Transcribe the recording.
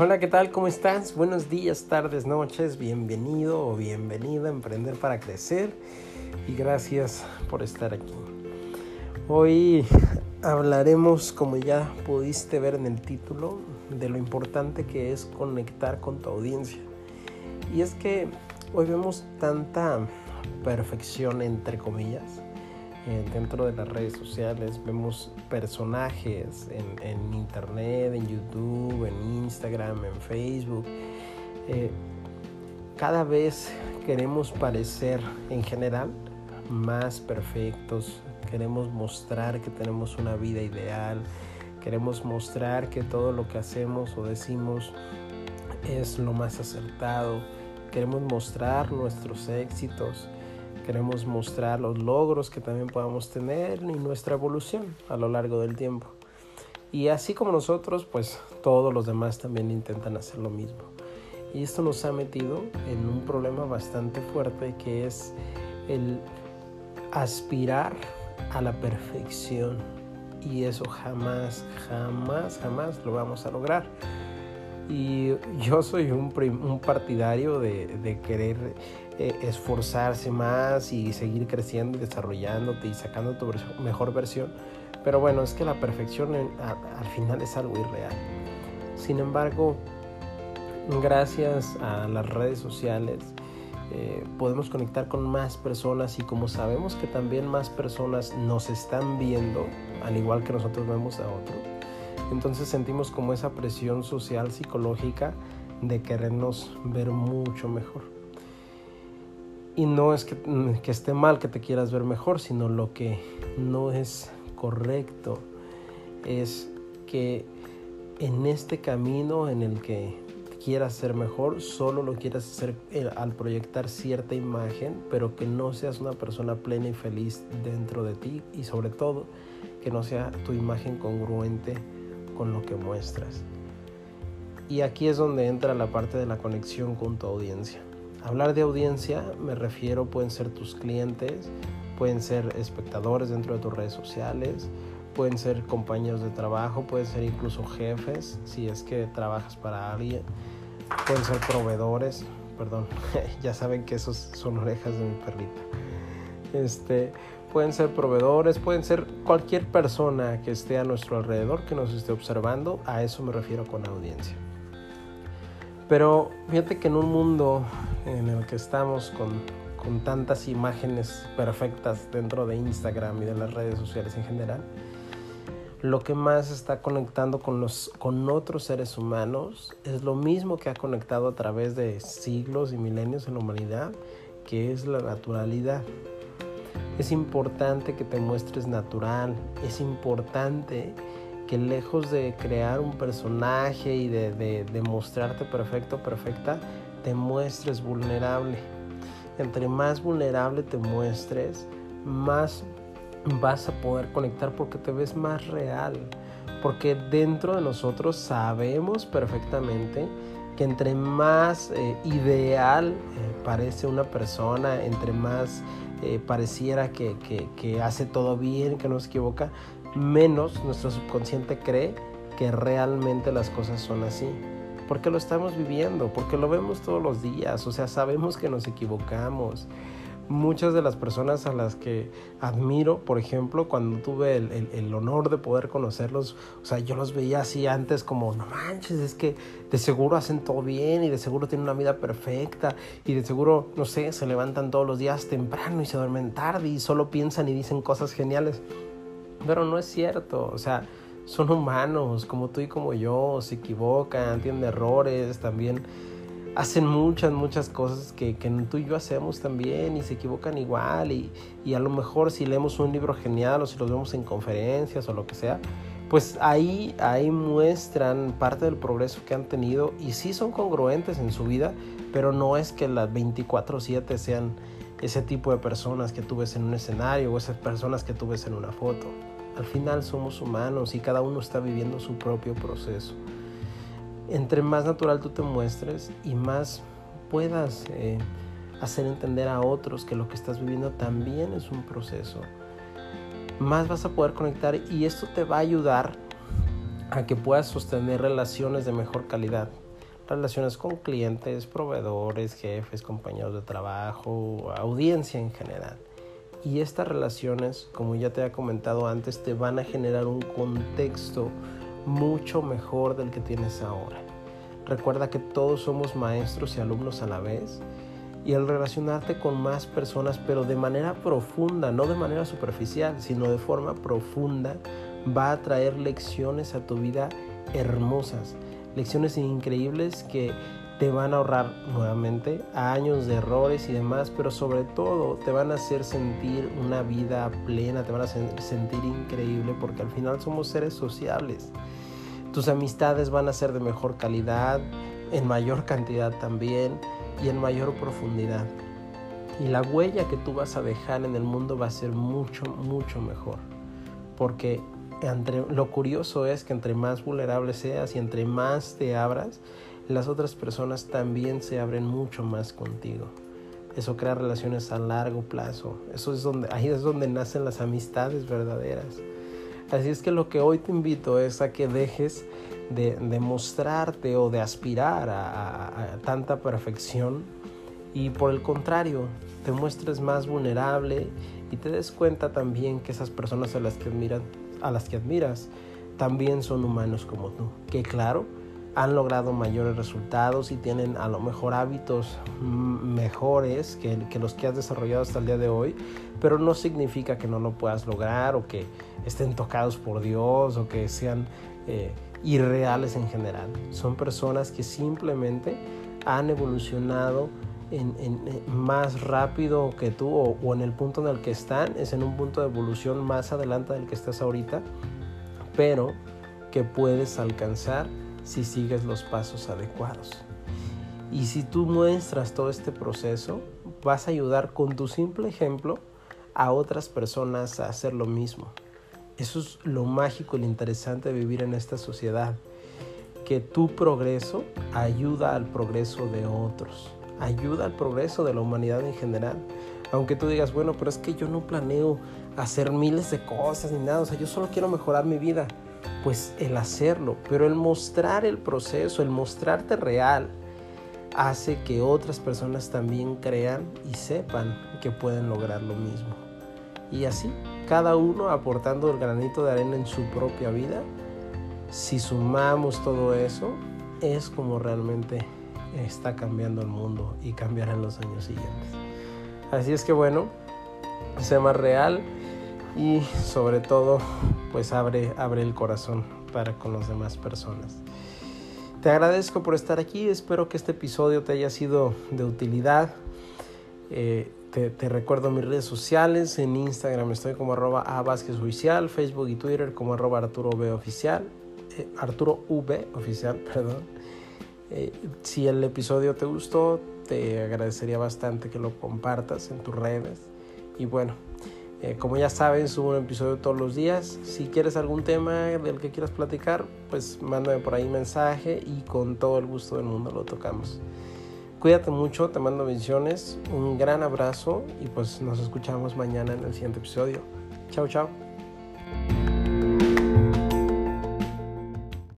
Hola, ¿qué tal? ¿Cómo estás? Buenos días, tardes, noches. Bienvenido o bienvenida a Emprender para Crecer y gracias por estar aquí. Hoy hablaremos, como ya pudiste ver en el título, de lo importante que es conectar con tu audiencia. Y es que hoy vemos tanta perfección, entre comillas, dentro de las redes sociales, vemos personajes en, internet, en YouTube, en Instagram, en Facebook. Eh, cada vez queremos parecer en general más perfectos, queremos mostrar que tenemos una vida ideal, queremos mostrar que todo lo que hacemos o decimos es lo más acertado, queremos mostrar nuestros éxitos, Queremos mostrar los logros que también podamos tener y nuestra evolución a lo largo del tiempo. Y así como nosotros, pues todos los demás también intentan hacer lo mismo. Y esto nos ha metido en un problema bastante fuerte que es el aspirar a la perfección. Y eso jamás, jamás, jamás lo vamos a lograr. Y yo soy un, un partidario de, de querer eh, esforzarse más y seguir creciendo y desarrollándote y sacando tu mejor versión. Pero bueno, es que la perfección al final es algo irreal. Sin embargo, gracias a las redes sociales, eh, podemos conectar con más personas y como sabemos que también más personas nos están viendo, al igual que nosotros vemos a otros, entonces sentimos como esa presión social, psicológica de querernos ver mucho mejor. Y no es mm, que, esté mal que te quieras ver mejor, sino lo que no es correcto es que en este camino en el que quieras ser mejor, solo lo quieras hacer eh, al proyectar cierta imagen, pero que no seas una persona plena y feliz dentro de ti y sobre todo que no sea tu imagen congruente con lo que muestras. Y aquí es donde entra la parte de la conexión con tu audiencia. Hablar de audiencia me refiero, pueden ser tus clientes, pueden ser espectadores dentro de tus redes sociales, pueden ser compañeros de trabajo, pueden ser incluso jefes, si es que trabajas para alguien, pueden ser proveedores, perdón, ya saben que esos son orejas de mi perrita. Este, pueden ser proveedores, pueden ser cualquier persona que esté a nuestro alrededor, que nos esté observando, a eso me refiero con audiencia. Pero fíjate que en un mundo en el que estamos con, con tantas imágenes perfectas dentro de Instagram y de las redes sociales en general, lo que más está conectando con, los, con otros seres humanos es lo mismo que ha conectado a través de siglos y milenios en la humanidad, que es la naturalidad. Es importante que te muestres natural, es importante que lejos de crear un personaje y de, de, mostrarte perfecto, perfecta, te muestres vulnerable. Entre más vulnerable te muestres, más vas a poder conectar porque te ves más real. Porque dentro de nosotros sabemos perfectamente que entre más eh, ideal eh, parece una persona, entre más eh, pareciera que, que, que, hace todo bien, que no se equivoca, menos nuestro subconsciente cree que realmente las cosas son así. Porque lo estamos viviendo, porque lo vemos todos los días, o sea, sabemos que nos equivocamos. Muchas de las personas a las que admiro, por ejemplo, cuando tuve el, honor de poder conocerlos, o sea, yo los veía así antes como, no manches, es que de seguro hacen todo bien y de seguro tienen una vida perfecta y de seguro, no sé, se levantan todos los días temprano y se duermen tarde y solo piensan y dicen cosas geniales. Pero no es cierto, o sea, son humanos como tú y como yo, se equivocan, tienen errores, también hacen muchas, muchas cosas que, que, tú y yo hacemos también y se equivocan igual y, y, a lo mejor si leemos un libro genial o si los vemos en conferencias o lo que sea, pues ahí, ahí muestran parte del progreso que han tenido y sí son congruentes en su vida, pero no es que las 24/7 sean ese tipo de personas que tú ves en un escenario o esas personas que tú ves en una foto. Al final somos humanos y cada uno está viviendo su propio proceso. Entre más natural tú te muestres y más puedas eh, hacer entender a otros que lo que estás viviendo también es un proceso, más vas a poder conectar y esto te va a ayudar a que puedas sostener relaciones de mejor calidad. Relaciones con clientes, proveedores, jefes, compañeros de trabajo, audiencia en general. Y estas relaciones, como ya te había comentado antes, te van a generar un contexto mucho mejor del que tienes ahora. Recuerda que todos somos maestros y alumnos a la vez y el relacionarte con más personas, pero de manera profunda, no de manera superficial, sino de forma profunda, va a traer lecciones a tu vida hermosas, lecciones increíbles que te van a ahorrar nuevamente años de errores y demás, pero sobre todo te van a hacer sentir una vida plena, te van a sentir increíble porque al final somos seres sociables. Tus amistades van a ser de mejor calidad, en mayor cantidad también y en mayor profundidad. Y la huella que tú vas a dejar en el mundo va a ser mucho, mucho mejor. Porque entre, lo curioso es que entre más vulnerable seas y entre más te abras, las otras personas también se abren mucho más contigo. Eso crea relaciones a largo plazo. Eso es donde, ahí es donde nacen las amistades verdaderas. Así es que lo que hoy te invito es a que dejes de, de mostrarte o de aspirar a, tanta perfección y por el contrario te muestres más vulnerable y te des cuenta también que esas personas a las que admiras, a las que admiras también son humanos como tú. Que claro, han logrado mayores resultados y tienen a lo mejor hábitos mejores que, que, los que has desarrollado hasta el día de hoy, pero no significa que no lo puedas lograr o que estén tocados por Dios o que sean eh, irreales en general. Son personas que simplemente han evolucionado en, más rápido que tú o, o en el punto en el que están, es en un punto de evolución más adelante del que estás ahorita, pero que puedes alcanzar si sigues los pasos adecuados. Y si tú muestras todo este proceso, vas a ayudar con tu simple ejemplo a otras personas a hacer lo mismo. Eso es lo mágico y lo interesante de vivir en esta sociedad, que tu progreso ayuda al progreso de otros, ayuda al progreso de la humanidad en general. Aunque tú digas, bueno, pero es que yo no planeo hacer miles de cosas ni nada, o sea, yo solo quiero mejorar mi vida pues el hacerlo, pero el mostrar el proceso, el mostrarte real, hace que otras personas también crean y sepan que pueden lograr lo mismo. Y así, cada uno aportando el granito de arena en su propia vida, si sumamos todo eso, es como realmente está cambiando el mundo y cambiará en los años siguientes. Así es que bueno, sé más real y sobre todo pues abre, abre el corazón para con las demás personas. Te agradezco por estar aquí, espero que este episodio te haya sido de utilidad. Eh, te, recuerdo mis redes sociales, en Instagram estoy como arroba a Oficial, Facebook y Twitter como arroba Arturo V Oficial, eh, Arturo V Oficial, perdón. Eh, si el episodio te gustó, te agradecería bastante que lo compartas en tus redes. Y bueno, eh, como ya saben, subo un episodio todos los días. Si quieres algún tema del que quieras platicar, pues mándame por ahí mensaje y con todo el gusto del mundo lo tocamos. Cuídate mucho, te mando bendiciones, un gran abrazo y pues nos escuchamos mañana en el siguiente episodio. Chao, chao.